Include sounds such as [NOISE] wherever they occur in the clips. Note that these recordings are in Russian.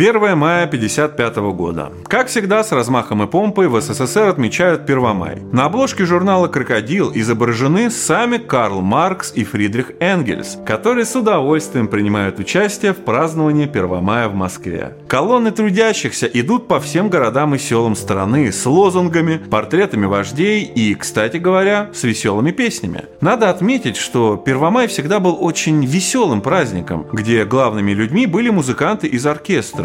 1 мая 1955 года. Как всегда, с размахом и помпой в СССР отмечают Первомай. На обложке журнала «Крокодил» изображены сами Карл Маркс и Фридрих Энгельс, которые с удовольствием принимают участие в праздновании Первомая в Москве. Колонны трудящихся идут по всем городам и селам страны с лозунгами, портретами вождей и, кстати говоря, с веселыми песнями. Надо отметить, что Первомай всегда был очень веселым праздником, где главными людьми были музыканты из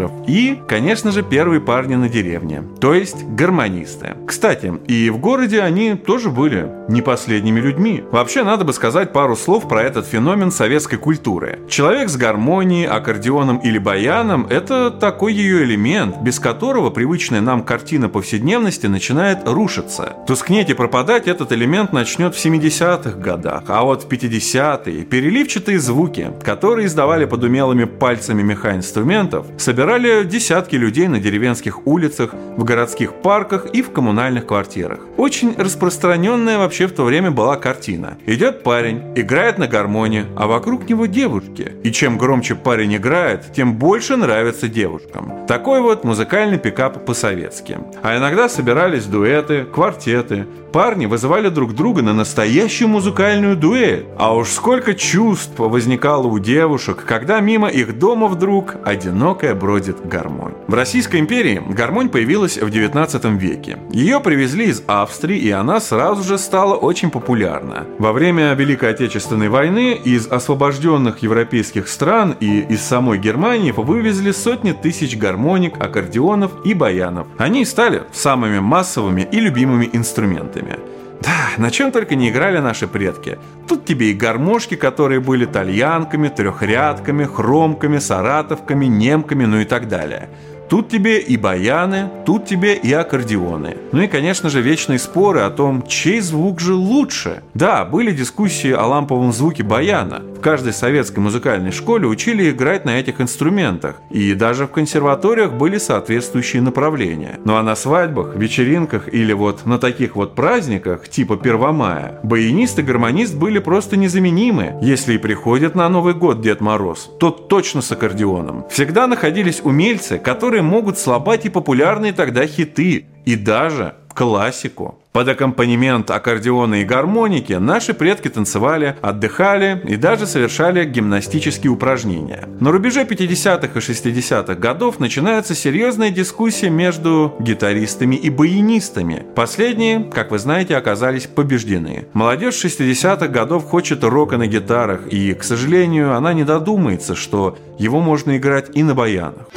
оркестров и, конечно же, первые парни на деревне, то есть гармонисты. Кстати, и в городе они тоже были не последними людьми. Вообще, надо бы сказать пару слов про этот феномен советской культуры. Человек с гармонией, аккордеоном или баяном – это такой ее элемент, без которого привычная нам картина повседневности начинает рушиться. Тускнеть и пропадать этот элемент начнет в 70-х годах, а вот в 50-е переливчатые звуки, которые издавали под умелыми пальцами мехаинструментов, собирали десятки людей на деревенских улицах, в городских парках и в коммунальных квартирах. Очень распространенная вообще в то время была картина. Идет парень, играет на гармонии, а вокруг него девушки. И чем громче парень играет, тем больше нравится девушкам. Такой вот музыкальный пикап по-советски. А иногда собирались дуэты, квартеты, парни вызывали друг друга на настоящую музыкальную дуэль. А уж сколько чувств возникало у девушек, когда мимо их дома вдруг одинокая бродит гармонь. В Российской империи гармонь появилась в 19 веке. Ее привезли из Австрии, и она сразу же стала очень популярна. Во время Великой Отечественной войны из освобожденных европейских стран и из самой Германии вывезли сотни тысяч гармоник, аккордеонов и баянов. Они стали самыми массовыми и любимыми инструментами. Да, на чем только не играли наши предки. Тут тебе и гармошки, которые были тальянками, трехрядками, хромками, саратовками, немками, ну и так далее. Тут тебе и баяны, тут тебе и аккордеоны. Ну и, конечно же, вечные споры о том, чей звук же лучше. Да, были дискуссии о ламповом звуке баяна. В каждой советской музыкальной школе учили играть на этих инструментах. И даже в консерваториях были соответствующие направления. Ну а на свадьбах, вечеринках или вот на таких вот праздниках, типа Первомая, баянист и гармонист были просто незаменимы. Если и приходит на Новый год Дед Мороз, то точно с аккордеоном. Всегда находились умельцы, которые которые могут слабать и популярные тогда хиты, и даже классику. Под аккомпанемент аккордеона и гармоники наши предки танцевали, отдыхали и даже совершали гимнастические упражнения. На рубеже 50-х и 60-х годов начинается серьезная дискуссия между гитаристами и баянистами. Последние, как вы знаете, оказались побеждены. Молодежь 60-х годов хочет рока на гитарах, и, к сожалению, она не додумается, что его можно играть и на баянах.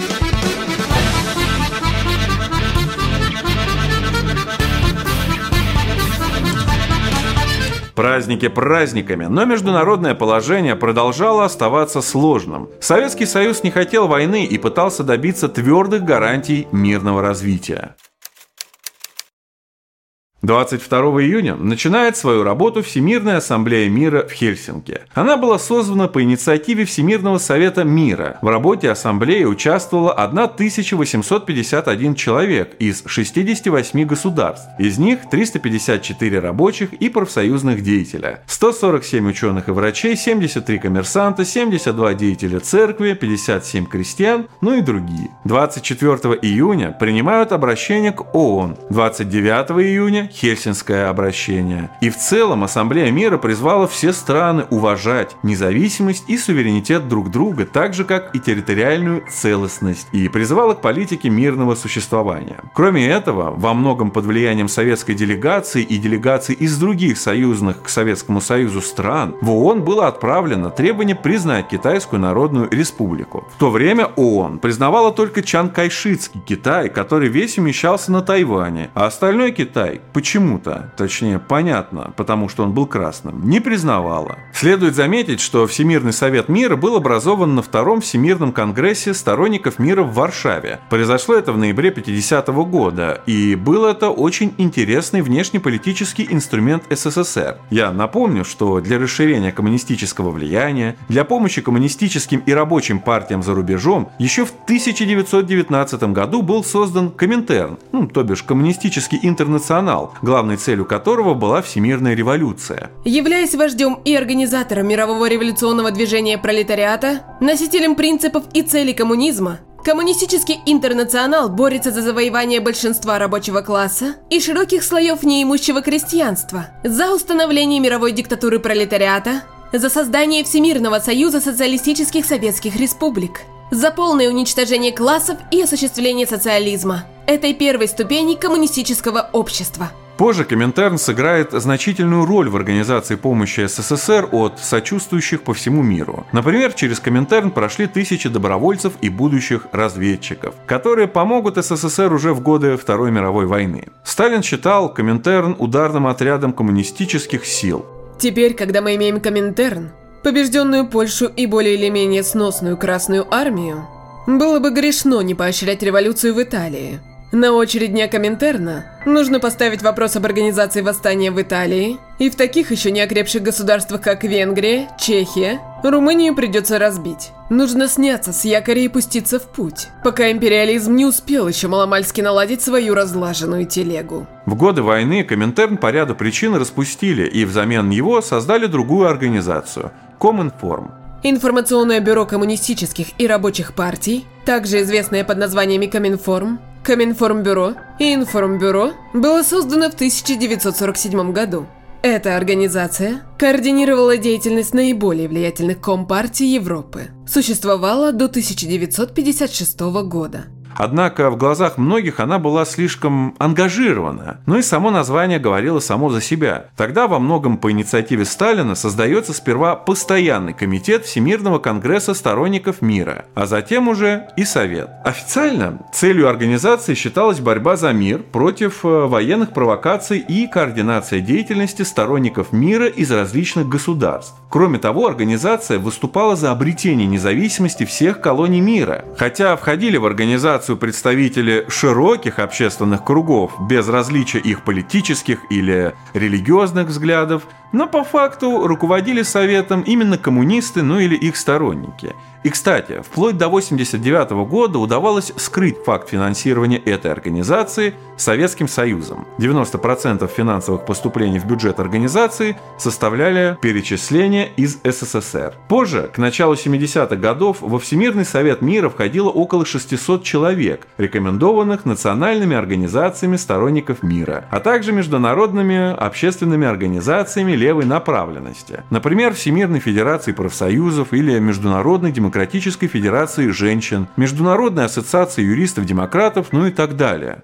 Праздники праздниками, но международное положение продолжало оставаться сложным. Советский Союз не хотел войны и пытался добиться твердых гарантий мирного развития. 22 июня начинает свою работу Всемирная ассамблея мира в Хельсинки. Она была создана по инициативе Всемирного совета мира. В работе ассамблеи участвовало 1851 человек из 68 государств. Из них 354 рабочих и профсоюзных деятеля, 147 ученых и врачей, 73 коммерсанта, 72 деятеля церкви, 57 крестьян, ну и другие. 24 июня принимают обращение к ООН. 29 июня Хельсинское обращение. И в целом Ассамблея мира призвала все страны уважать независимость и суверенитет друг друга, так же как и территориальную целостность, и призывала к политике мирного существования. Кроме этого, во многом под влиянием советской делегации и делегаций из других союзных к Советскому Союзу стран в ООН было отправлено требование признать Китайскую Народную Республику. В то время ООН признавала только Чан Кайшицкий Китай, который весь умещался на Тайване, а остальной Китай почему-то, точнее понятно, потому что он был красным, не признавала. Следует заметить, что Всемирный Совет Мира был образован на Втором Всемирном Конгрессе сторонников мира в Варшаве. Произошло это в ноябре 50 -го года, и был это очень интересный внешнеполитический инструмент СССР. Я напомню, что для расширения коммунистического влияния, для помощи коммунистическим и рабочим партиям за рубежом, еще в 1919 году был создан Коминтерн, ну, то бишь Коммунистический интернационал, главной целью которого была всемирная революция. Являясь вождем и организатором мирового революционного движения пролетариата, носителем принципов и целей коммунизма, Коммунистический интернационал борется за завоевание большинства рабочего класса и широких слоев неимущего крестьянства, за установление мировой диктатуры пролетариата, за создание Всемирного союза социалистических советских республик, за полное уничтожение классов и осуществление социализма, этой первой ступени коммунистического общества. Позже Коминтерн сыграет значительную роль в организации помощи СССР от сочувствующих по всему миру. Например, через Коминтерн прошли тысячи добровольцев и будущих разведчиков, которые помогут СССР уже в годы Второй мировой войны. Сталин считал Коминтерн ударным отрядом коммунистических сил. Теперь, когда мы имеем Коминтерн, побежденную Польшу и более или менее сносную Красную Армию, было бы грешно не поощрять революцию в Италии. На очередь дня Коминтерна нужно поставить вопрос об организации восстания в Италии, и в таких еще не окрепших государствах, как Венгрия, Чехия, Румынию придется разбить. Нужно сняться с якоря и пуститься в путь, пока империализм не успел еще маломальски наладить свою разлаженную телегу. В годы войны Коминтерн по ряду причин распустили и взамен него создали другую организацию – Коминформ. Информационное бюро коммунистических и рабочих партий, также известное под названиями Коминформ, Коминформбюро и Информбюро было создано в 1947 году. Эта организация координировала деятельность наиболее влиятельных компартий Европы. Существовала до 1956 года. Однако в глазах многих она была слишком ангажирована, ну и само название говорило само за себя. Тогда во многом по инициативе Сталина создается сперва постоянный комитет Всемирного конгресса сторонников мира, а затем уже и Совет. Официально целью организации считалась борьба за мир против э, военных провокаций и координация деятельности сторонников мира из различных государств. Кроме того, организация выступала за обретение независимости всех колоний мира, хотя входили в организацию организацию представители широких общественных кругов, без различия их политических или религиозных взглядов, но по факту руководили советом именно коммунисты, ну или их сторонники – и, кстати, вплоть до 1989 года удавалось скрыть факт финансирования этой организации Советским Союзом. 90% финансовых поступлений в бюджет организации составляли перечисления из СССР. Позже, к началу 70-х годов, во Всемирный Совет Мира входило около 600 человек, рекомендованных национальными организациями сторонников мира, а также международными общественными организациями левой направленности. Например, Всемирной Федерации профсоюзов или Международной Демократической Федерации женщин, Международной ассоциации юристов-демократов, ну и так далее.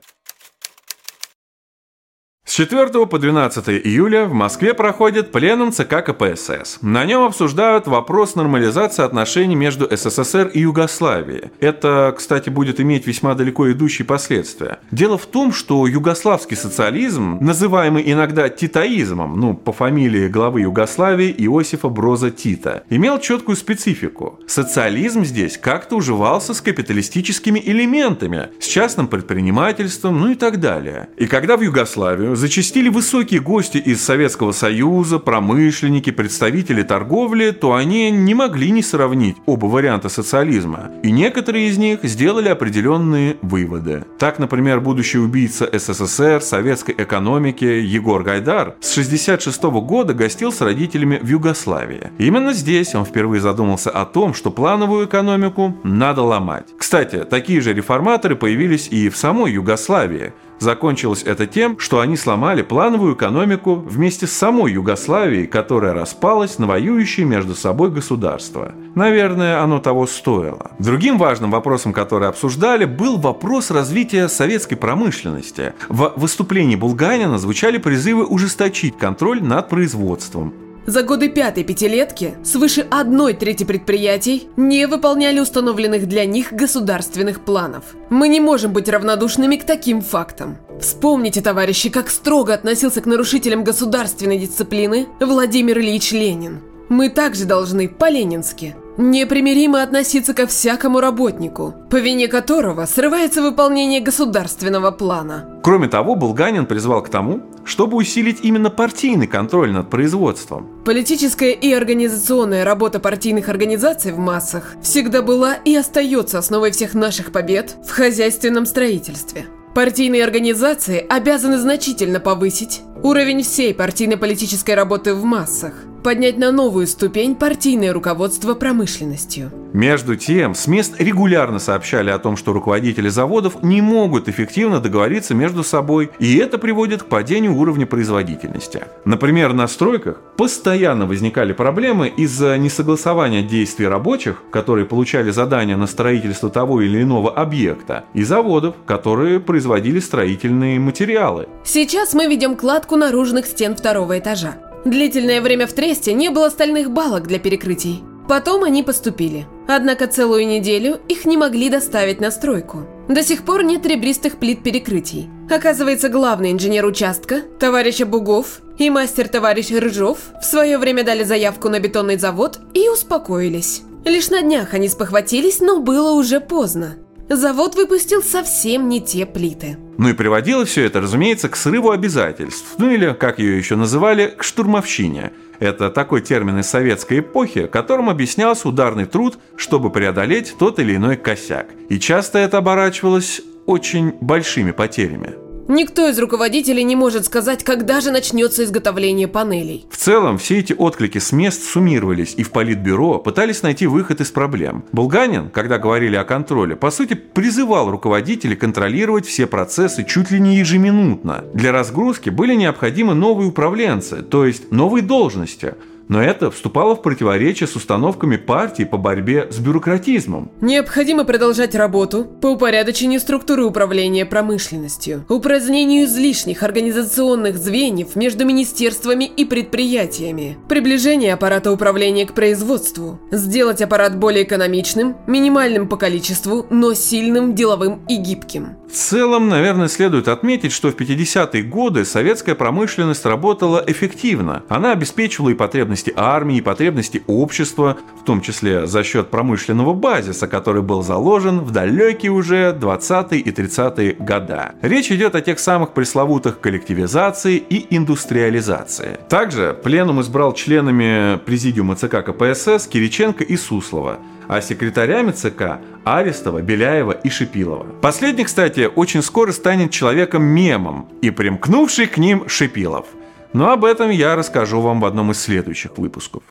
С 4 по 12 июля в Москве проходит пленум ЦК КПСС. На нем обсуждают вопрос нормализации отношений между СССР и Югославией. Это, кстати, будет иметь весьма далеко идущие последствия. Дело в том, что югославский социализм, называемый иногда титаизмом, ну, по фамилии главы Югославии Иосифа Броза Тита, имел четкую специфику. Социализм здесь как-то уживался с капиталистическими элементами, с частным предпринимательством, ну и так далее. И когда в Югославию зачастили высокие гости из Советского Союза, промышленники, представители торговли, то они не могли не сравнить оба варианта социализма. И некоторые из них сделали определенные выводы. Так, например, будущий убийца СССР, советской экономики Егор Гайдар с 1966 года гостил с родителями в Югославии. Именно здесь он впервые задумался о том, что плановую экономику надо ломать. Кстати, такие же реформаторы появились и в самой Югославии. Закончилось это тем, что они сломали плановую экономику вместе с самой Югославией, которая распалась на воюющие между собой государства. Наверное, оно того стоило. Другим важным вопросом, который обсуждали, был вопрос развития советской промышленности. В выступлении Булганина звучали призывы ужесточить контроль над производством, за годы пятой пятилетки свыше одной трети предприятий не выполняли установленных для них государственных планов. Мы не можем быть равнодушными к таким фактам. Вспомните, товарищи, как строго относился к нарушителям государственной дисциплины Владимир Ильич Ленин. Мы также должны по-ленински непримиримо относиться ко всякому работнику, по вине которого срывается выполнение государственного плана. Кроме того, Булганин призвал к тому, чтобы усилить именно партийный контроль над производством. Политическая и организационная работа партийных организаций в массах всегда была и остается основой всех наших побед в хозяйственном строительстве. Партийные организации обязаны значительно повысить уровень всей партийно-политической работы в массах, поднять на новую ступень партийное руководство промышленностью. Между тем, с мест регулярно сообщали о том, что руководители заводов не могут эффективно договориться между собой, и это приводит к падению уровня производительности. Например, на стройках постоянно возникали проблемы из-за несогласования действий рабочих, которые получали задания на строительство того или иного объекта, и заводов, которые производили строительные материалы. Сейчас мы ведем кладку наружных стен второго этажа. Длительное время в тресте не было стальных балок для перекрытий. Потом они поступили. Однако целую неделю их не могли доставить на стройку. До сих пор нет ребристых плит перекрытий. Оказывается, главный инженер участка, товарищ Бугов и мастер-товарищ Рыжов в свое время дали заявку на бетонный завод и успокоились. Лишь на днях они спохватились, но было уже поздно. Завод выпустил совсем не те плиты. Ну и приводило все это, разумеется, к срыву обязательств, ну или, как ее еще называли, к штурмовщине. Это такой термин из советской эпохи, которым объяснялся ударный труд, чтобы преодолеть тот или иной косяк. И часто это оборачивалось очень большими потерями. Никто из руководителей не может сказать, когда же начнется изготовление панелей. В целом, все эти отклики с мест суммировались, и в Политбюро пытались найти выход из проблем. Булганин, когда говорили о контроле, по сути призывал руководителей контролировать все процессы чуть ли не ежеминутно. Для разгрузки были необходимы новые управленцы, то есть новые должности – но это вступало в противоречие с установками партии по борьбе с бюрократизмом. Необходимо продолжать работу по упорядочению структуры управления промышленностью, упразднению излишних организационных звеньев между министерствами и предприятиями, приближение аппарата управления к производству, сделать аппарат более экономичным, минимальным по количеству, но сильным, деловым и гибким. В целом, наверное, следует отметить, что в 50-е годы советская промышленность работала эффективно. Она обеспечивала и потребности армии, и потребности общества, в том числе за счет промышленного базиса, который был заложен в далекие уже 20-е и 30-е года. Речь идет о тех самых пресловутых коллективизации и индустриализации. Также пленум избрал членами президиума ЦК КПСС Кириченко и Суслова а секретарями ЦК Арестова, Беляева и Шипилова. Последний, кстати, очень скоро станет человеком-мемом и примкнувший к ним Шипилов. Но об этом я расскажу вам в одном из следующих выпусков.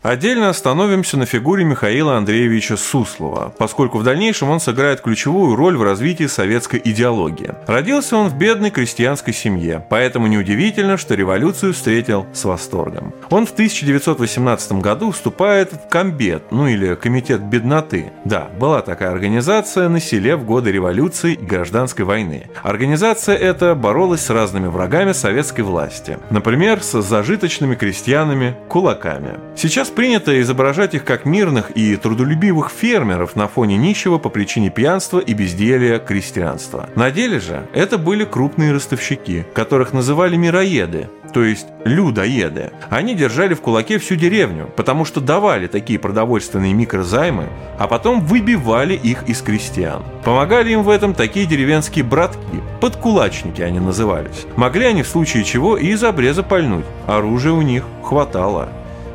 Отдельно остановимся на фигуре Михаила Андреевича Суслова, поскольку в дальнейшем он сыграет ключевую роль в развитии советской идеологии. Родился он в бедной крестьянской семье, поэтому неудивительно, что революцию встретил с восторгом. Он в 1918 году вступает в Комбет, ну или Комитет бедноты. Да, была такая организация на селе в годы революции и гражданской войны. Организация эта боролась с разными врагами советской власти, например, с зажиточными крестьянами, кулаками. Сейчас Сейчас принято изображать их как мирных и трудолюбивых фермеров на фоне нищего по причине пьянства и безделия крестьянства. На деле же это были крупные ростовщики, которых называли мироеды, то есть людоеды. Они держали в кулаке всю деревню, потому что давали такие продовольственные микрозаймы, а потом выбивали их из крестьян. Помогали им в этом такие деревенские братки, подкулачники они назывались. Могли они в случае чего и из обреза пальнуть, оружия у них хватало.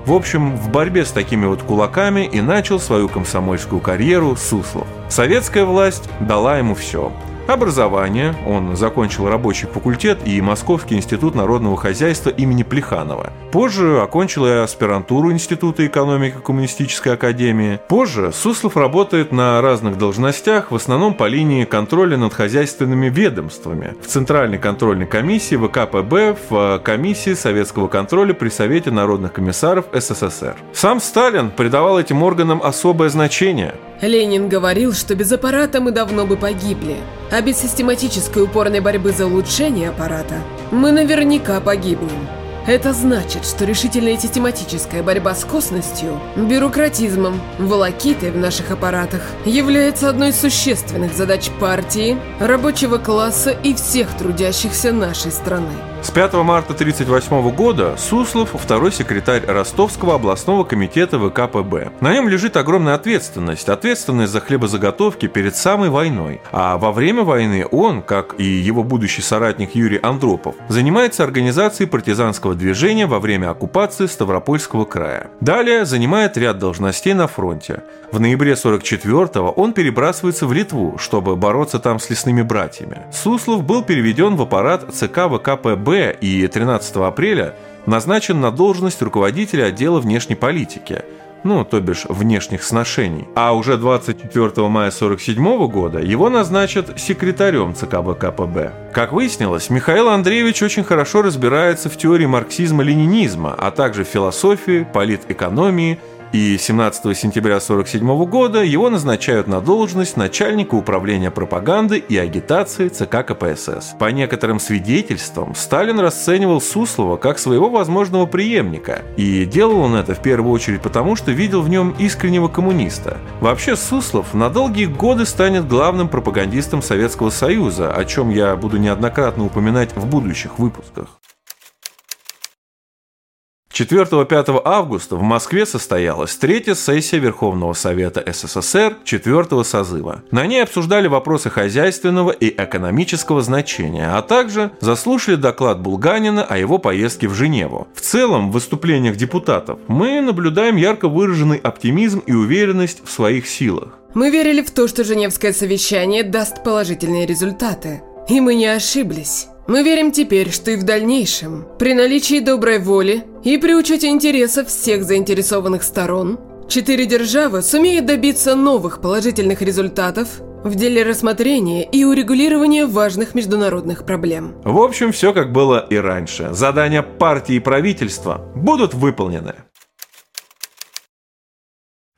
В общем, в борьбе с такими вот кулаками и начал свою комсомольскую карьеру Суслов. Советская власть дала ему все – Образование. Он закончил рабочий факультет и Московский институт народного хозяйства имени Плеханова. Позже окончил и аспирантуру Института экономики Коммунистической академии. Позже Суслов работает на разных должностях, в основном по линии контроля над хозяйственными ведомствами. В Центральной контрольной комиссии ВКПБ, в комиссии советского контроля при Совете народных комиссаров СССР. Сам Сталин придавал этим органам особое значение. Ленин говорил, что без аппарата мы давно бы погибли, а без систематической упорной борьбы за улучшение аппарата мы наверняка погибнем. Это значит, что решительная систематическая борьба с косностью, бюрократизмом, волокитой в наших аппаратах является одной из существенных задач партии, рабочего класса и всех трудящихся нашей страны. С 5 марта 1938 года Суслов – второй секретарь Ростовского областного комитета ВКПБ. На нем лежит огромная ответственность, ответственность за хлебозаготовки перед самой войной. А во время войны он, как и его будущий соратник Юрий Андропов, занимается организацией партизанского движения во время оккупации Ставропольского края. Далее занимает ряд должностей на фронте. В ноябре 44-го он перебрасывается в Литву, чтобы бороться там с лесными братьями. Суслов был переведен в аппарат ЦК ВКПБ и 13 апреля назначен на должность руководителя отдела внешней политики. ну, то бишь внешних сношений. А уже 24 мая 1947 года его назначат секретарем ЦК ВКПБ. Как выяснилось, Михаил Андреевич очень хорошо разбирается в теории марксизма-ленинизма, а также в философии, политэкономии и 17 сентября 1947 года его назначают на должность начальника управления пропаганды и агитации ЦК КПСС. По некоторым свидетельствам, Сталин расценивал Суслова как своего возможного преемника, и делал он это в первую очередь потому, что видел в нем искреннего коммуниста. Вообще Суслов на долгие годы станет главным пропагандистом Советского Союза, о чем я буду неоднократно упоминать в будущих выпусках. 4-5 августа в Москве состоялась третья сессия Верховного Совета СССР четвертого созыва. На ней обсуждали вопросы хозяйственного и экономического значения, а также заслушали доклад Булганина о его поездке в Женеву. В целом, в выступлениях депутатов мы наблюдаем ярко выраженный оптимизм и уверенность в своих силах. Мы верили в то, что Женевское совещание даст положительные результаты. И мы не ошиблись. Мы верим теперь, что и в дальнейшем, при наличии доброй воли и при учете интересов всех заинтересованных сторон, четыре державы сумеют добиться новых положительных результатов в деле рассмотрения и урегулирования важных международных проблем. В общем, все как было и раньше. Задания партии и правительства будут выполнены.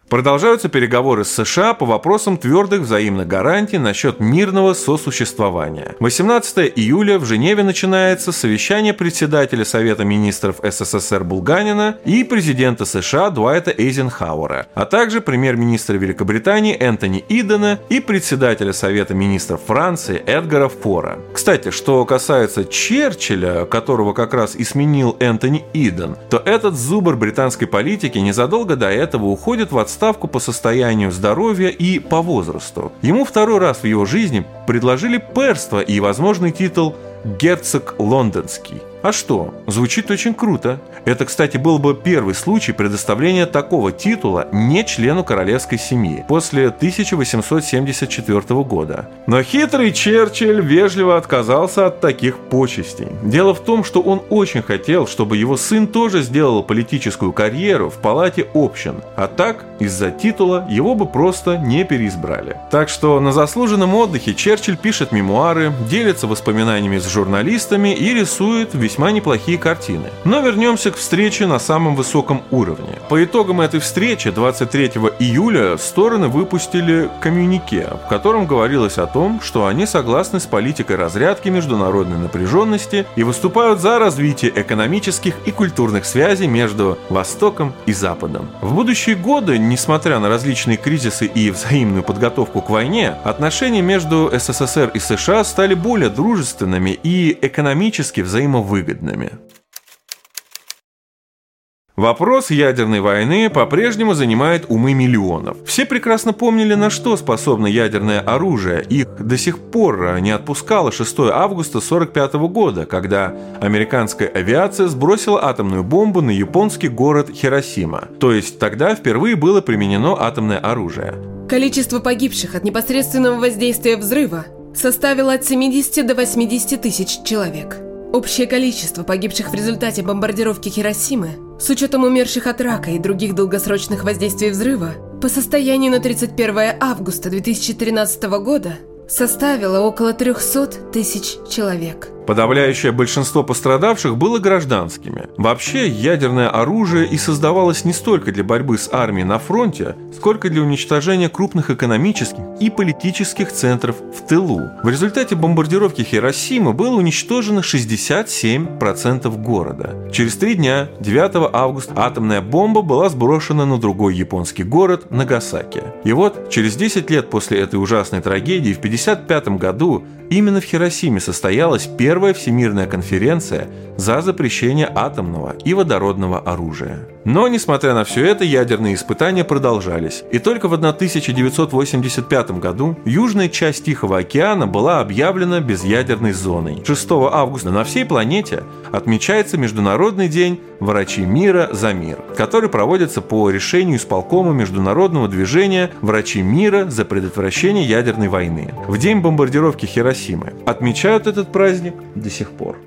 Продолжаются переговоры с США по вопросам твердых взаимных гарантий насчет мирного сосуществования. 18 июля в Женеве начинается совещание председателя Совета министров СССР Булганина и президента США Дуайта Эйзенхауэра, а также премьер-министра Великобритании Энтони Идена и председателя Совета министров Франции Эдгара Фора. Кстати, что касается Черчилля, которого как раз и сменил Энтони Иден, то этот зубр британской политики незадолго до этого уходит в отставку отставку по состоянию здоровья и по возрасту. Ему второй раз в его жизни предложили перство и возможный титул «Герцог Лондонский». А что? Звучит очень круто. Это, кстати, был бы первый случай предоставления такого титула не члену королевской семьи после 1874 года. Но хитрый Черчилль вежливо отказался от таких почестей. Дело в том, что он очень хотел, чтобы его сын тоже сделал политическую карьеру в палате общин, а так из-за титула его бы просто не переизбрали. Так что на заслуженном отдыхе Черчилль пишет мемуары, делится воспоминаниями с журналистами и рисует весьма весьма неплохие картины. Но вернемся к встрече на самом высоком уровне. По итогам этой встречи 23 июля стороны выпустили коммюнике, в котором говорилось о том, что они согласны с политикой разрядки международной напряженности и выступают за развитие экономических и культурных связей между Востоком и Западом. В будущие годы, несмотря на различные кризисы и взаимную подготовку к войне, отношения между СССР и США стали более дружественными и экономически взаимовыгодными выгодными. Вопрос ядерной войны по-прежнему занимает умы миллионов. Все прекрасно помнили, на что способно ядерное оружие. Их до сих пор не отпускало 6 августа 1945 года, когда американская авиация сбросила атомную бомбу на японский город Хиросима. То есть тогда впервые было применено атомное оружие. Количество погибших от непосредственного воздействия взрыва составило от 70 до 80 тысяч человек. Общее количество погибших в результате бомбардировки Хиросимы, с учетом умерших от рака и других долгосрочных воздействий взрыва, по состоянию на 31 августа 2013 года составило около 300 тысяч человек. Подавляющее большинство пострадавших было гражданскими. Вообще, ядерное оружие и создавалось не столько для борьбы с армией на фронте, сколько для уничтожения крупных экономических и политических центров в тылу. В результате бомбардировки Хиросимы было уничтожено 67% города. Через три дня, 9 августа, атомная бомба была сброшена на другой японский город Нагасаки. И вот, через 10 лет после этой ужасной трагедии, в 1955 году, именно в Хиросиме состоялась первая Первая Всемирная конференция за запрещение атомного и водородного оружия. Но, несмотря на все это, ядерные испытания продолжались. И только в 1985 году южная часть Тихого океана была объявлена безъядерной зоной. 6 августа на всей планете отмечается Международный день «Врачи мира за мир», который проводится по решению исполкома Международного движения «Врачи мира за предотвращение ядерной войны» в день бомбардировки Хиросимы. Отмечают этот праздник до сих пор.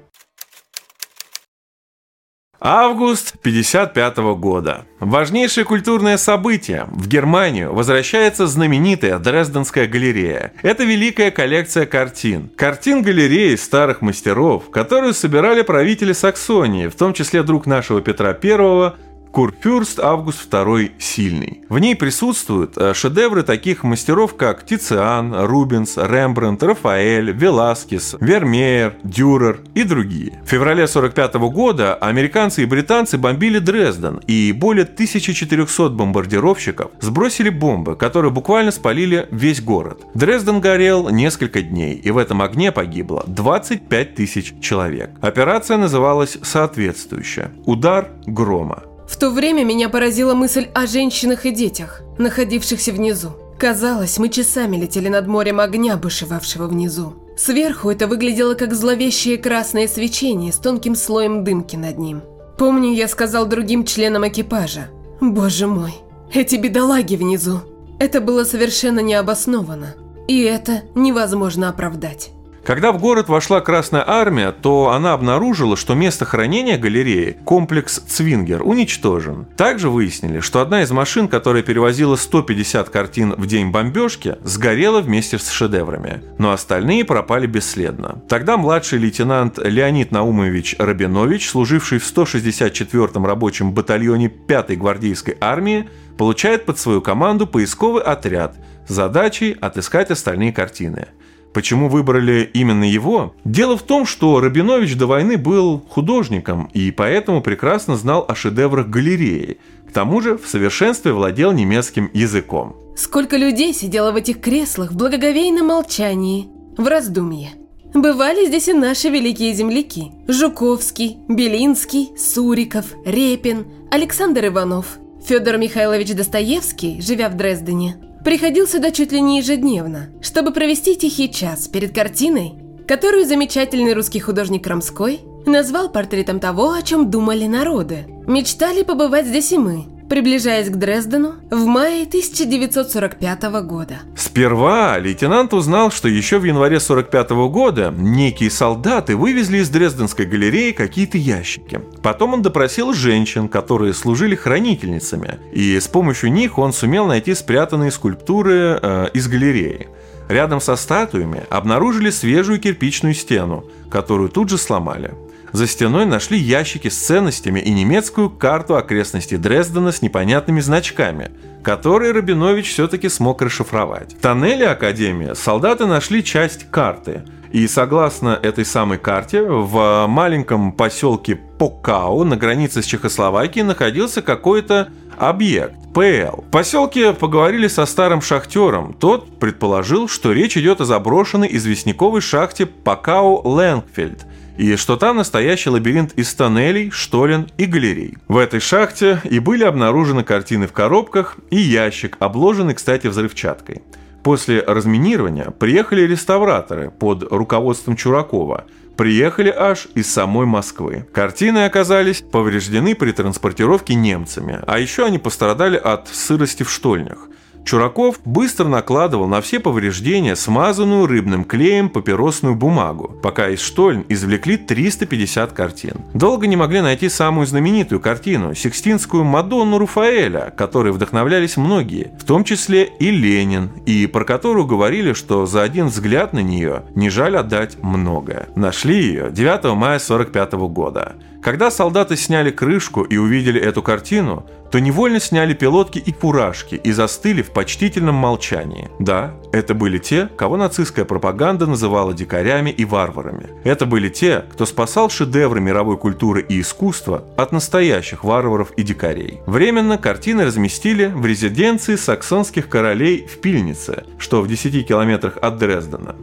Август 55 года. Важнейшее культурное событие. В Германию возвращается знаменитая Дрезденская галерея. Это великая коллекция картин. Картин галереи старых мастеров, которую собирали правители Саксонии, в том числе друг нашего Петра I, Курфюрст Август II Сильный. В ней присутствуют э, шедевры таких мастеров, как Тициан, Рубенс, Рембрандт, Рафаэль, Веласкес, Вермеер, Дюрер и другие. В феврале 1945 года американцы и британцы бомбили Дрезден, и более 1400 бомбардировщиков сбросили бомбы, которые буквально спалили весь город. Дрезден горел несколько дней, и в этом огне погибло 25 тысяч человек. Операция называлась соответствующая «Удар грома». В то время меня поразила мысль о женщинах и детях, находившихся внизу. Казалось, мы часами летели над морем огня, бушевавшего внизу. Сверху это выглядело как зловещее красное свечение с тонким слоем дымки над ним. Помню, я сказал другим членам экипажа, «Боже мой, эти бедолаги внизу!» Это было совершенно необоснованно, и это невозможно оправдать. Когда в город вошла Красная Армия, то она обнаружила, что место хранения галереи, комплекс Цвингер, уничтожен. Также выяснили, что одна из машин, которая перевозила 150 картин в день бомбежки, сгорела вместе с шедеврами, но остальные пропали бесследно. Тогда младший лейтенант Леонид Наумович Рабинович, служивший в 164-м рабочем батальоне 5-й гвардейской армии, получает под свою команду поисковый отряд с задачей отыскать остальные картины – Почему выбрали именно его? Дело в том, что Рабинович до войны был художником и поэтому прекрасно знал о шедеврах галереи. К тому же в совершенстве владел немецким языком. Сколько людей сидело в этих креслах в благоговейном молчании, в раздумье. Бывали здесь и наши великие земляки. Жуковский, Белинский, Суриков, Репин, Александр Иванов. Федор Михайлович Достоевский, живя в Дрездене, приходил сюда чуть ли не ежедневно, чтобы провести тихий час перед картиной, которую замечательный русский художник Крамской назвал портретом того, о чем думали народы. Мечтали побывать здесь и мы, приближаясь к Дрездену в мае 1945 года. Сперва лейтенант узнал, что еще в январе 45 года некие солдаты вывезли из Дрезденской галереи какие-то ящики. Потом он допросил женщин, которые служили хранительницами, и с помощью них он сумел найти спрятанные скульптуры э, из галереи. Рядом со статуями обнаружили свежую кирпичную стену, которую тут же сломали. За стеной нашли ящики с ценностями и немецкую карту окрестностей Дрездена с непонятными значками, которые Рабинович все-таки смог расшифровать. В тоннеле Академии солдаты нашли часть карты, и согласно этой самой карте, в маленьком поселке Покау на границе с Чехословакией находился какой-то объект – ПЛ. В поселке поговорили со старым шахтером. Тот предположил, что речь идет о заброшенной известняковой шахте Покау Лэнгфельд – и что там настоящий лабиринт из тоннелей, штолен и галерей. В этой шахте и были обнаружены картины в коробках и ящик, обложенный, кстати, взрывчаткой. После разминирования приехали реставраторы под руководством Чуракова, приехали аж из самой Москвы. Картины оказались повреждены при транспортировке немцами, а еще они пострадали от сырости в штольнях. Чураков быстро накладывал на все повреждения смазанную рыбным клеем папиросную бумагу, пока из штольн извлекли 350 картин. Долго не могли найти самую знаменитую картину – Сикстинскую Мадонну Руфаэля, которой вдохновлялись многие, в том числе и Ленин, и про которую говорили, что за один взгляд на нее не жаль отдать многое. Нашли ее 9 мая 1945 года. Когда солдаты сняли крышку и увидели эту картину, то невольно сняли пилотки и фуражки и застыли в почтительном молчании. Да, это были те, кого нацистская пропаганда называла дикарями и варварами. Это были те, кто спасал шедевры мировой культуры и искусства от настоящих варваров и дикарей. Временно картины разместили в резиденции саксонских королей в Пильнице, что в 10 километрах от Дрездена.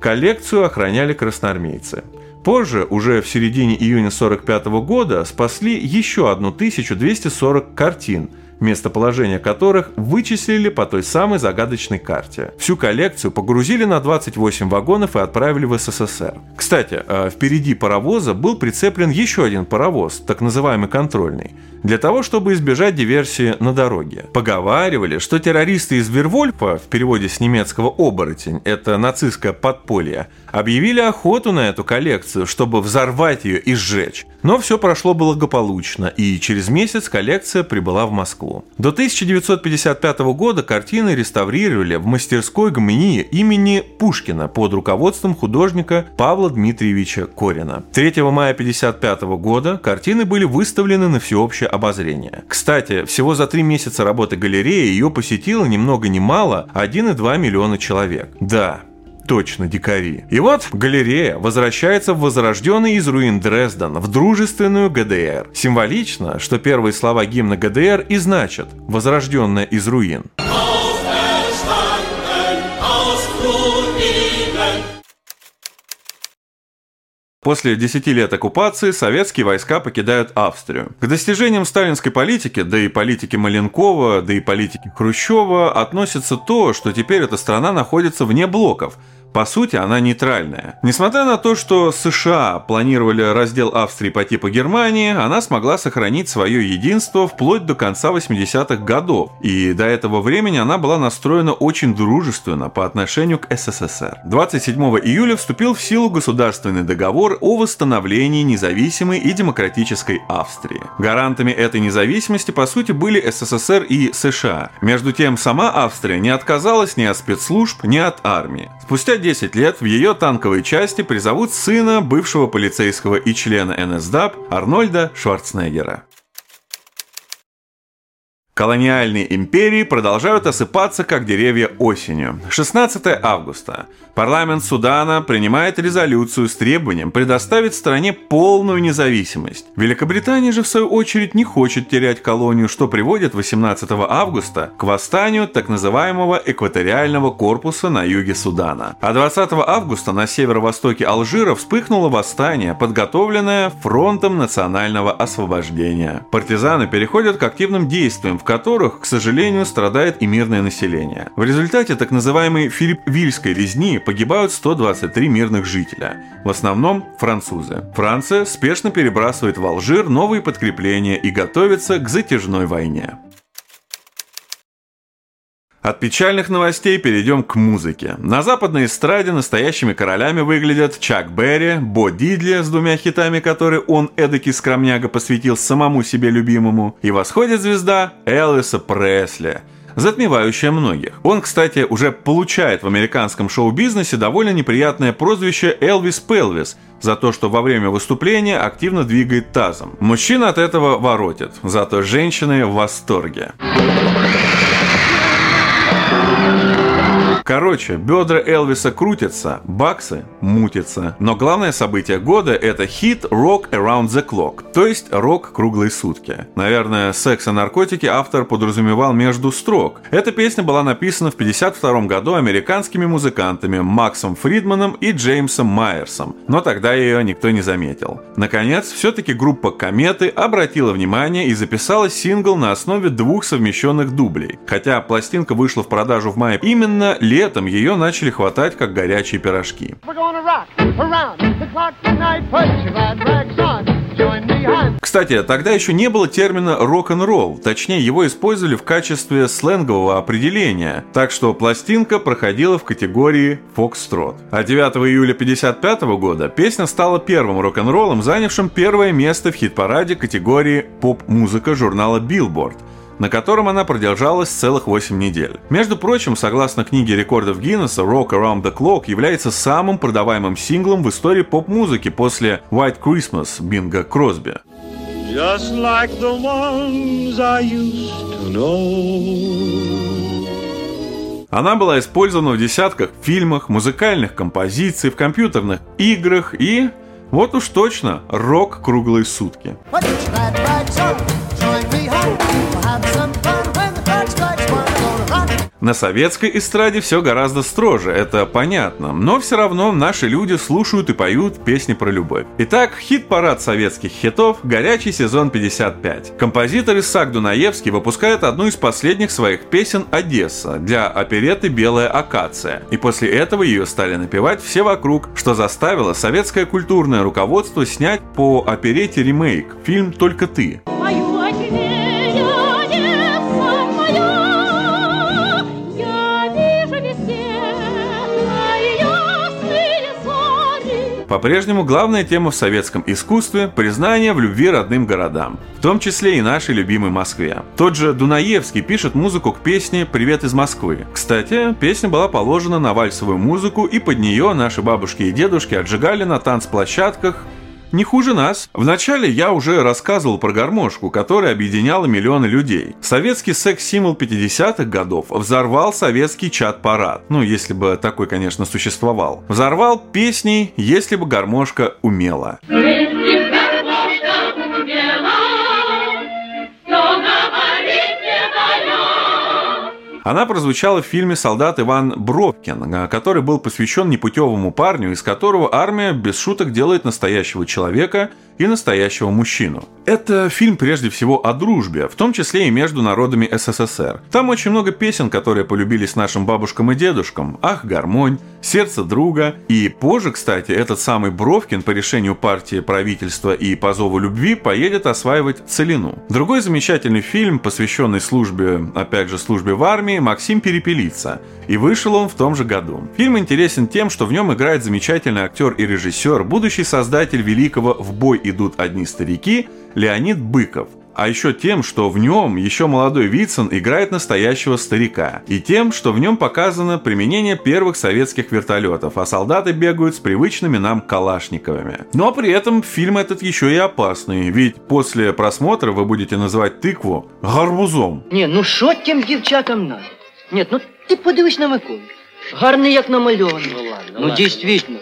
Коллекцию охраняли красноармейцы. Позже, уже в середине июня 1945 года, спасли еще 1240 картин, местоположение которых вычислили по той самой загадочной карте. Всю коллекцию погрузили на 28 вагонов и отправили в СССР. Кстати, э, впереди паровоза был прицеплен еще один паровоз, так называемый контрольный – для того, чтобы избежать диверсии на дороге. Поговаривали, что террористы из Вервольфа, в переводе с немецкого «оборотень», это нацистское подполье, объявили охоту на эту коллекцию, чтобы взорвать ее и сжечь. Но все прошло благополучно, и через месяц коллекция прибыла в Москву. До 1955 года картины реставрировали в мастерской ГМИ имени Пушкина под руководством художника Павла Дмитриевича Корина. 3 мая 1955 года картины были выставлены на всеобщее обозрение. Кстати, всего за три месяца работы галереи ее посетило ни много ни мало 1,2 миллиона человек. Да, точно дикари. И вот галерея возвращается в возрожденный из руин Дрезден, в дружественную ГДР. Символично, что первые слова гимна ГДР и значат «возрожденная из руин». После 10 лет оккупации советские войска покидают Австрию. К достижениям сталинской политики, да и политики Маленкова, да и политики Хрущева относится то, что теперь эта страна находится вне блоков – по сути, она нейтральная. Несмотря на то, что США планировали раздел Австрии по типу Германии, она смогла сохранить свое единство вплоть до конца 80-х годов. И до этого времени она была настроена очень дружественно по отношению к СССР. 27 июля вступил в силу государственный договор о восстановлении независимой и демократической Австрии. Гарантами этой независимости, по сути, были СССР и США. Между тем, сама Австрия не отказалась ни от спецслужб, ни от армии. Спустя 10 лет в ее танковой части призовут сына бывшего полицейского и члена НСДАП Арнольда Шварценеггера. Колониальные империи продолжают осыпаться, как деревья осенью. 16 августа. Парламент Судана принимает резолюцию с требованием предоставить стране полную независимость. Великобритания же, в свою очередь, не хочет терять колонию, что приводит 18 августа к восстанию так называемого экваториального корпуса на юге Судана. А 20 августа на северо-востоке Алжира вспыхнуло восстание, подготовленное Фронтом национального освобождения. Партизаны переходят к активным действиям, в которых, к сожалению, страдает и мирное население. В результате так называемой Филиппвильской резни погибают 123 мирных жителя, в основном французы. Франция спешно перебрасывает в Алжир новые подкрепления и готовится к затяжной войне. От печальных новостей перейдем к музыке. На западной эстраде настоящими королями выглядят Чак Берри, Бо Дидли с двумя хитами, которые он эдакий скромняга посвятил самому себе любимому, и восходит звезда Элвиса Пресли – затмевающая многих. Он, кстати, уже получает в американском шоу-бизнесе довольно неприятное прозвище Элвис Пелвис за то, что во время выступления активно двигает тазом. Мужчина от этого воротит, зато женщины в восторге. Короче, бедра Элвиса крутятся, баксы мутятся. Но главное событие года это хит Rock Around the Clock, то есть рок круглые сутки. Наверное, секс и наркотики автор подразумевал между строк. Эта песня была написана в 1952 году американскими музыкантами Максом Фридманом и Джеймсом Майерсом, но тогда ее никто не заметил. Наконец, все-таки группа Кометы обратила внимание и записала сингл на основе двух совмещенных дублей. Хотя пластинка вышла в продажу в мае именно летом летом ее начали хватать как горячие пирожки. Кстати, тогда еще не было термина рок-н-ролл, точнее его использовали в качестве сленгового определения, так что пластинка проходила в категории фокстрот. А 9 июля 1955 года песня стала первым рок-н-роллом, занявшим первое место в хит-параде категории поп-музыка журнала Billboard на котором она продержалась целых 8 недель. Между прочим, согласно книге рекордов Гиннесса, Rock Around the Clock является самым продаваемым синглом в истории поп-музыки после White Christmas Бинга Кросби. Just like the ones I used to know. Она была использована в десятках фильмах, музыкальных композиций, в компьютерных играх и, вот уж точно, рок круглые сутки. На советской эстраде все гораздо строже, это понятно, но все равно наши люди слушают и поют песни про любовь. Итак, хит-парад советских хитов «Горячий сезон 55». Композитор Исаак Дунаевский выпускает одну из последних своих песен «Одесса» для опереты «Белая акация», и после этого ее стали напевать все вокруг, что заставило советское культурное руководство снять по оперете ремейк, фильм «Только ты». Мою По-прежнему главная тема в советском искусстве – признание в любви родным городам, в том числе и нашей любимой Москве. Тот же Дунаевский пишет музыку к песне «Привет из Москвы». Кстати, песня была положена на вальсовую музыку, и под нее наши бабушки и дедушки отжигали на танцплощадках не хуже нас. Вначале я уже рассказывал про гармошку, которая объединяла миллионы людей. Советский секс-символ 50-х годов взорвал советский чат-парад. Ну, если бы такой, конечно, существовал. Взорвал песней «Если бы гармошка умела». Она прозвучала в фильме «Солдат Иван Бровкин», который был посвящен непутевому парню, из которого армия без шуток делает настоящего человека – и настоящего мужчину. Это фильм прежде всего о дружбе, в том числе и между народами СССР. Там очень много песен, которые полюбились нашим бабушкам и дедушкам. «Ах, гармонь», «Сердце друга». И позже, кстати, этот самый Бровкин по решению партии правительства и по зову любви поедет осваивать Целину. Другой замечательный фильм, посвященный службе, опять же, службе в армии, Максим Перепелица. И вышел он в том же году. Фильм интересен тем, что в нем играет замечательный актер и режиссер, будущий создатель великого «В бой идут одни старики» Леонид Быков А еще тем, что в нем еще молодой Вицин играет настоящего старика. И тем, что в нем показано применение первых советских вертолетов, а солдаты бегают с привычными нам калашниковыми. Но при этом фильм этот еще и опасный, ведь после просмотра вы будете называть тыкву гарбузом. Не, ну що тим дівчатам надо? Нет, ну ти подивись на Миколу. Гарний, як намальований. Ну ладно, Ну, дійсно.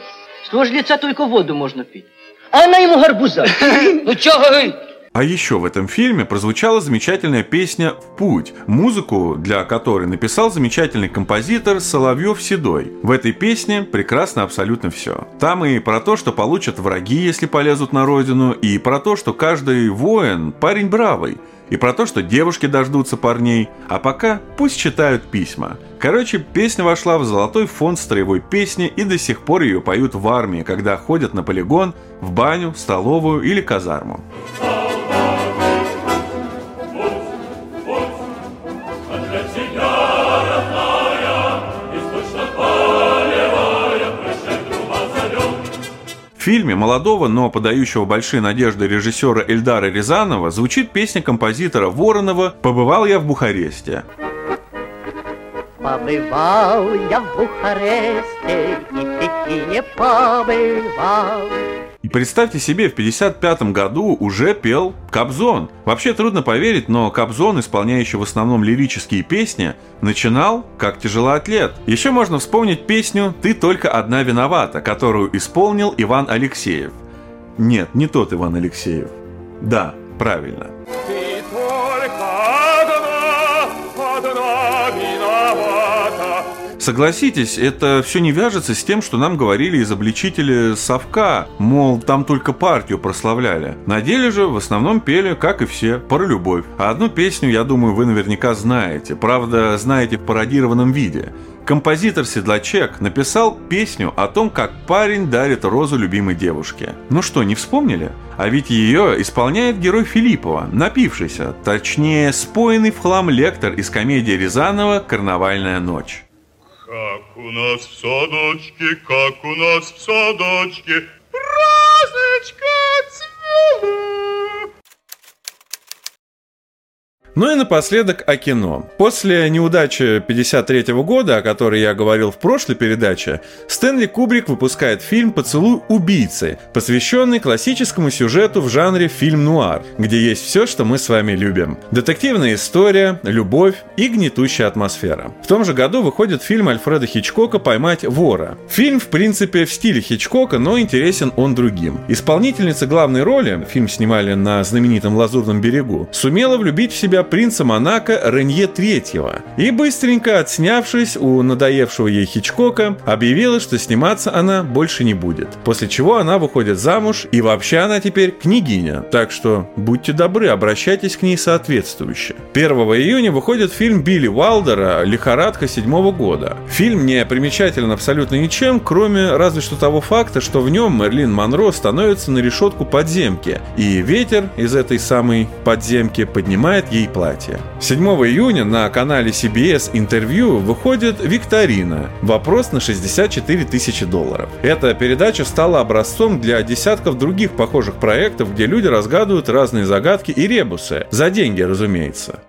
З того ж лица тільки воду можна пити. А она ему гарбуза. [LAUGHS] Ну чого ви? А еще в этом фильме прозвучала замечательная песня «В путь», музыку для которой написал замечательный композитор Соловьев Седой. В этой песне прекрасно абсолютно все. Там и про то, что получат враги, если полезут на родину, и про то, что каждый воин – парень бравый, и про то, что девушки дождутся парней, а пока пусть читают письма. Короче, песня вошла в золотой фонд строевой песни и до сих пор ее поют в армии, когда ходят на полигон, в баню, столовую или казарму. Фильме молодого, но подающего большие надежды режиссера Эльдара Рязанова звучит песня композитора Воронова «Побывал я в Бухаресте». Побывал я в Бухаресте, и такие побывал. И представьте себе, в 1955 году уже пел Кобзон. Вообще трудно поверить, но Кобзон, исполняющий в основном лирические песни, начинал как тяжелоатлет. Еще можно вспомнить песню «Ты только одна виновата», которую исполнил Иван Алексеев. Нет, не тот Иван Алексеев. Да, правильно. Согласитесь, это все не вяжется с тем, что нам говорили изобличители совка, мол, там только партию прославляли. На деле же в основном пели, как и все, про любовь. А одну песню, я думаю, вы наверняка знаете. Правда, знаете в пародированном виде. Композитор Седлачек написал песню о том, как парень дарит розу любимой девушке. Ну что, не вспомнили? А ведь ее исполняет герой Филиппова, напившийся, точнее, споенный в хлам лектор из комедии Рязанова «Карнавальная ночь». Как у нас в садочке, как у нас в садочке, розочка цвела. Ну и напоследок о кино. После неудачи 53 года, о которой я говорил в прошлой передаче, Стэнли Кубрик выпускает фильм «Поцелуй убийцы», посвященный классическому сюжету в жанре фильм-нуар, где есть все, что мы с вами любим. Детективная история, любовь и гнетущая атмосфера. В том же году выходит фильм Альфреда Хичкока «Поймать вора». Фильм, в принципе, в стиле Хичкока, но интересен он другим. Исполнительница главной роли, фильм снимали на знаменитом Лазурном берегу, сумела влюбить в себя принца Монако Ренье Третьего и, быстренько отснявшись у надоевшего ей Хичкока, объявила, что сниматься она больше не будет. После чего она выходит замуж, и вообще она теперь княгиня, так что будьте добры, обращайтесь к ней соответствующе. 1 июня выходит фильм Билли Уалдера «Лихорадка седьмого года». Фильм не примечателен абсолютно ничем, кроме разве что того факта, что в нем Мерлин Монро становится на решетку подземки, и ветер из этой самой подземки поднимает ей платье. 7 июня на канале CBS интервью выходит викторина «Вопрос на 64 тысячи долларов». Эта передача стала образцом для десятков других похожих проектов, где люди разгадывают разные загадки и ребусы. За деньги, разумеется.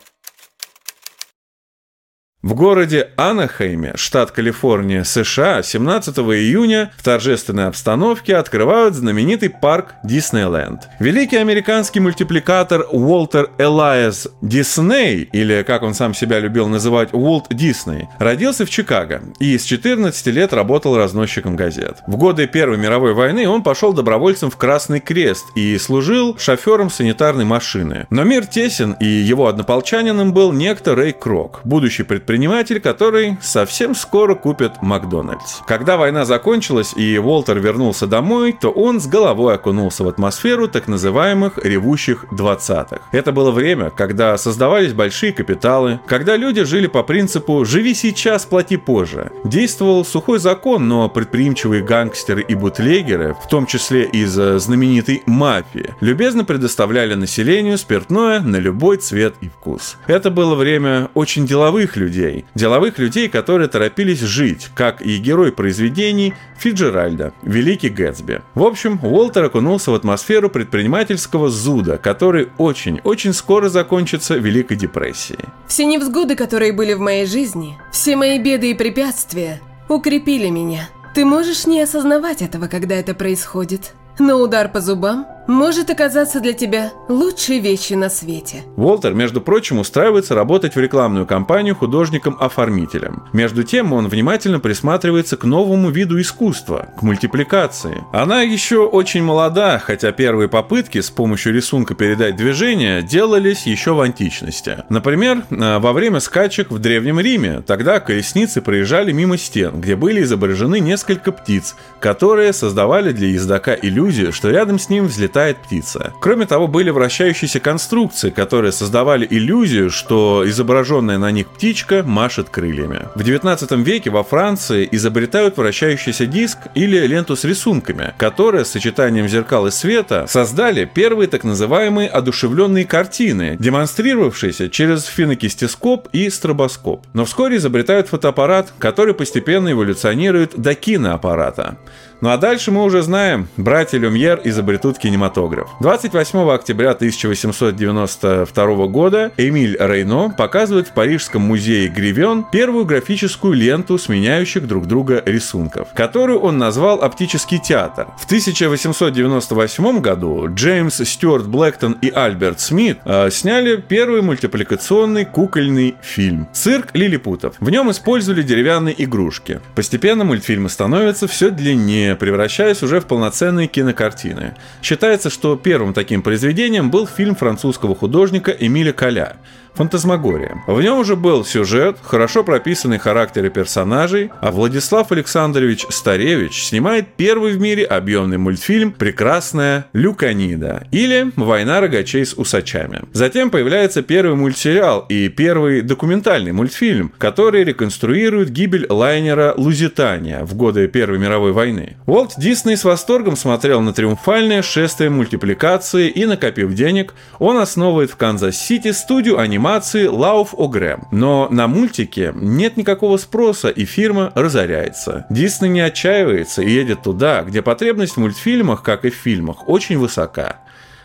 В городе Анахейме, штат Калифорния, США, 17 июня в торжественной обстановке открывают знаменитый парк Диснейленд. Великий американский мультипликатор Уолтер Элайас Дисней, или как он сам себя любил называть Уолт Дисней, родился в Чикаго и с 14 лет работал разносчиком газет. В годы Первой мировой войны он пошел добровольцем в Красный Крест и служил шофером санитарной машины. Но мир тесен, и его однополчанином был некто Рэй Крок, будущий предприниматель предприниматель, который совсем скоро купит Макдональдс. Когда война закончилась и Уолтер вернулся домой, то он с головой окунулся в атмосферу так называемых ревущих 20-х. Это было время, когда создавались большие капиталы, когда люди жили по принципу «живи сейчас, плати позже». Действовал сухой закон, но предприимчивые гангстеры и бутлегеры, в том числе из э, знаменитой мафии, любезно предоставляли населению спиртное на любой цвет и вкус. Это было время очень деловых людей, людей. Деловых людей, которые торопились жить, как и герой произведений Фиджеральда, Великий Гэтсби. В общем, Уолтер окунулся в атмосферу предпринимательского зуда, который очень-очень скоро закончится Великой депрессией. Все невзгоды, которые были в моей жизни, все мои беды и препятствия укрепили меня. Ты можешь не осознавать этого, когда это происходит. Но удар по зубам может оказаться для тебя лучшей вещью на свете. Уолтер, между прочим, устраивается работать в рекламную кампанию художником-оформителем. Между тем, он внимательно присматривается к новому виду искусства, к мультипликации. Она еще очень молода, хотя первые попытки с помощью рисунка передать движение делались еще в античности. Например, э, во время скачек в Древнем Риме, тогда колесницы проезжали мимо стен, где были изображены несколько птиц, которые создавали для ездока иллюзию, что рядом с ним взлетает летает птица. Кроме того, были вращающиеся конструкции, которые создавали иллюзию, что изображенная на них птичка машет крыльями. В 19 веке во Франции изобретают вращающийся диск или ленту с рисунками, которые с сочетанием зеркал и света создали первые так называемые одушевленные картины, демонстрировавшиеся через финокистископ и стробоскоп. Но вскоре изобретают фотоаппарат, который постепенно эволюционирует до киноаппарата. Ну а дальше мы уже знаем, братья Люмьер изобретут кинематограф. 28 октября 1892 года Эмиль Рейно показывает в Парижском музее Гревен первую графическую ленту сменяющих друг друга рисунков, которую он назвал «Оптический театр». В 1898 году Джеймс Стюарт Блэктон и Альберт Смит э, сняли первый мультипликационный кукольный фильм «Цирк лилипутов». В нем использовали деревянные игрушки. Постепенно мультфильмы становятся все длиннее превращаясь уже в полноценные кинокартины. Считается, что первым таким произведением был фильм французского художника Эмиля Коля «Фантазмагория». В нем уже был сюжет, хорошо прописанный характеры персонажей, а Владислав Александрович Старевич снимает первый в мире объемный мультфильм «Прекрасная Люканида» или «Война рогачей с усачами». Затем появляется первый мультсериал и первый документальный мультфильм, который реконструирует гибель лайнера «Лузитания» в годы Первой мировой войны. Уолт Дисней с восторгом смотрел на триумфальное шествие мультипликации и, накопив денег, он основывает в Канзас-Сити студию анимации анимации Laugh-O-Gram. Но на мультике нет никакого спроса, и фирма разоряется. Дисней не отчаивается и едет туда, где потребность в мультфильмах, как и в фильмах, очень высока.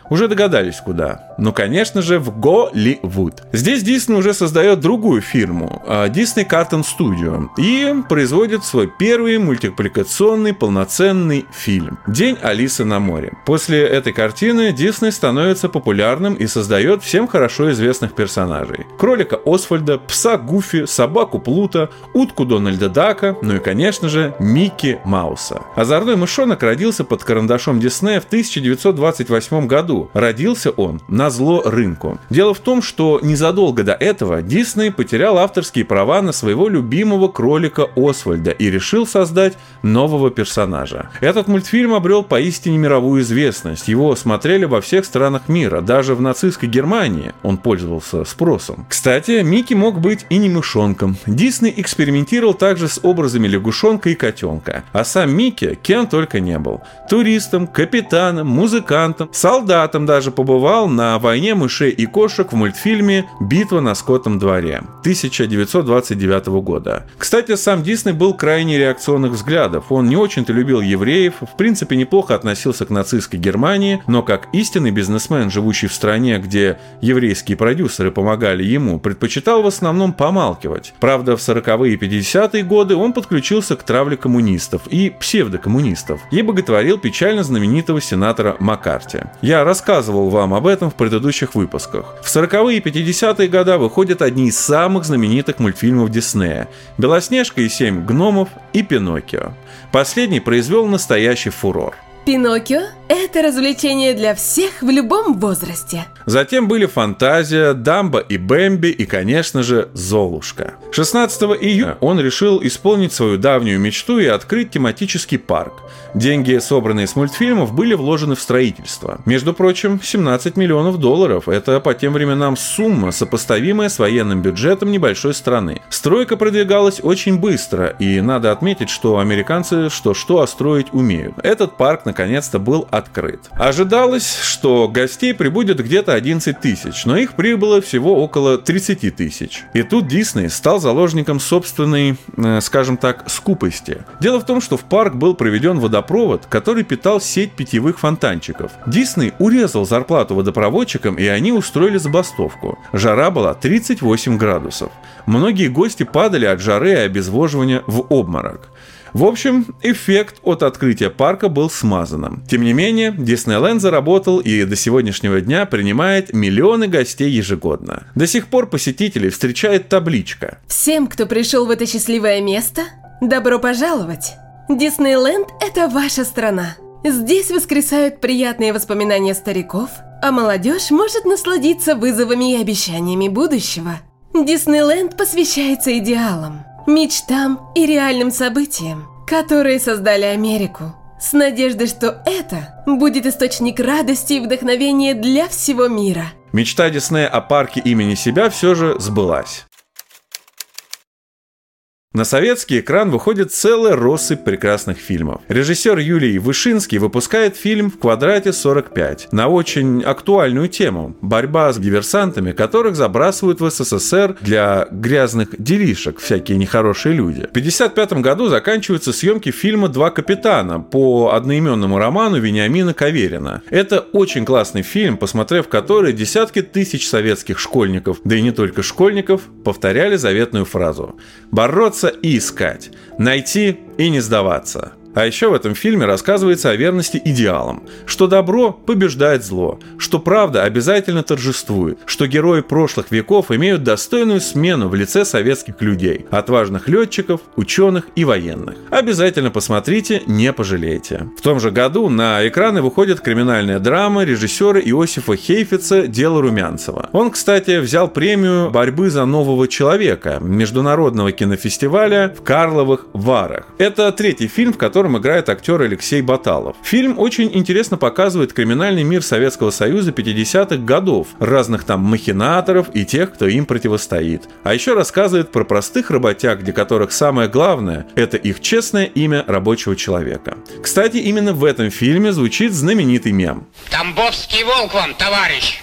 Уже догадались куда. Ну, конечно же, в Голливуд. Здесь Дисней уже создает другую фирму, а, Disney Cartoon Studio, и производит свой первый мультипликационный полноценный фильм «День Алисы на море». После этой картины Дисней становится популярным и создает всем хорошо известных персонажей. Кролика Освальда, пса Гуфи, собаку Плута, утку Дональда Дака, ну и, конечно же, Микки Мауса. Озорной мышонок родился под карандашом Диснея в 1928 году. Родился он на зло рынку. Дело в том, что незадолго до этого Дисней потерял авторские права на своего любимого кролика Освальда и решил создать нового персонажа. Этот мультфильм обрел поистине мировую известность. Его смотрели во всех странах мира, даже в нацистской Германии он пользовался спросом. Кстати, Микки мог быть и не мышонком. Дисней экспериментировал также с образами лягушонка и котенка. А сам Микки кем только не был. Туристом, капитаном, музыкантом, солдатом, кандидатом даже побывал на «Войне мышей и кошек» в мультфильме «Битва на скотном дворе» 1929 года. Кстати, сам Дисней был крайне реакционных взглядов. Он не очень-то любил евреев, в принципе, неплохо относился к нацистской Германии, но как истинный бизнесмен, живущий в стране, где еврейские продюсеры помогали ему, предпочитал в основном помалкивать. Правда, в 40-е и 50-е годы он подключился к травле коммунистов и псевдокоммунистов и боготворил печально знаменитого сенатора Маккарти. Я рассказывал вам об этом в предыдущих выпусках. В 40-е и 50-е годы выходят одни из самых знаменитых мультфильмов Диснея «Белоснежка и семь гномов» и «Пиноккио». Последний произвел настоящий фурор. Пиноккио – это развлечение для всех в любом возрасте. Затем были «Фантазия», «Дамба» и «Бэмби» и, конечно же, «Золушка». 16 июня он решил исполнить свою давнюю мечту и открыть тематический парк. Деньги, собранные с мультфильмов, были вложены в строительство. Между прочим, 17 миллионов долларов – это по тем временам сумма, сопоставимая с военным бюджетом небольшой страны. Стройка продвигалась очень быстро, и надо отметить, что американцы что-что, а строить умеют. Этот парк наконец-то был открыт. Ожидалось, что гостей прибудет где-то 11 тысяч, но их прибыло всего около 30 тысяч. И тут Дисней стал заложником собственной, э, скажем так, скупости. Дело в том, что в парк был проведен водопровод, который питал сеть питьевых фонтанчиков. Дисней урезал зарплату водопроводчикам, и они устроили забастовку. Жара была 38 градусов. Многие гости падали от жары и обезвоживания в обморок. В общем, эффект от открытия парка был смазанным. Тем не менее, Диснейленд заработал и до сегодняшнего дня принимает миллионы гостей ежегодно. До сих пор посетителей встречает табличка. Всем, кто пришел в это счастливое место, добро пожаловать! Диснейленд – это ваша страна. Здесь воскресают приятные воспоминания стариков, а молодежь может насладиться вызовами и обещаниями будущего. Диснейленд посвящается идеалам, мечтам и реальным событиям, которые создали Америку. С надеждой, что это будет источник радости и вдохновения для всего мира. Мечта Диснея о парке имени себя все же сбылась. На советский экран выходит целая россыпь прекрасных фильмов. Режиссер Юлий Вышинский выпускает фильм «В квадрате 45» на очень актуальную тему – борьба с диверсантами, которых забрасывают в СССР для грязных делишек всякие нехорошие люди. В 1955 году заканчиваются съемки фильма «Два капитана» по одноименному роману Вениамина Каверина. Это очень классный фильм, посмотрев который десятки тысяч советских школьников, да и не только школьников, повторяли заветную фразу «Бороться и искать, найти и не сдаваться». А еще в этом фильме рассказывается о верности идеалам, что добро побеждает зло, что правда обязательно торжествует, что герои прошлых веков имеют достойную смену в лице советских людей, отважных летчиков, ученых и военных. Обязательно посмотрите, не пожалеете. В том же году на экраны выходит криминальная драма режиссера Иосифа Хейфица «Дело Румянцева». Он, кстати, взял премию борьбы за нового человека международного кинофестиваля в Карловых Варах. Это третий фильм, в котором котором играет актер Алексей Баталов. Фильм очень интересно показывает криминальный мир Советского Союза 50-х годов, разных там махинаторов и тех, кто им противостоит. А еще рассказывает про простых работяг, для которых самое главное – это их честное имя рабочего человека. Кстати, именно в этом фильме звучит знаменитый мем. Тамбовский волк вам, товарищ!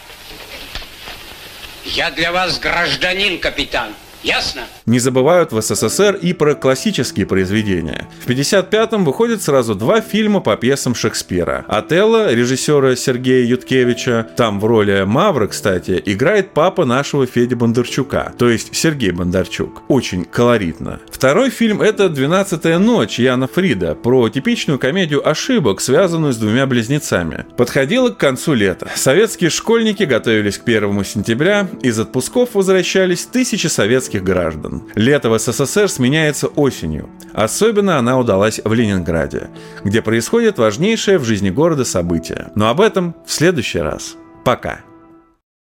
Я для вас гражданин, капитан. Ясно? Не забывают в СССР и про классические произведения. В 1955-м выходят сразу два фильма по пьесам Шекспира. «Отелло» режиссера Сергея Юткевича, там в роли Мавра, кстати, играет папа нашего Феди Бондарчука, то есть Сергей Бондарчук. Очень колоритно. Второй фильм — это «Двенадцатая ночь» Яна Фрида, про типичную комедию ошибок, связанную с двумя близнецами. Подходило к концу лета. Советские школьники готовились к первому сентября, из отпусков возвращались тысячи советских советских граждан. Лето в СССР сменяется осенью. Особенно она удалась в Ленинграде, где происходит важнейшее в жизни города событие. Но об этом в следующий раз. Пока.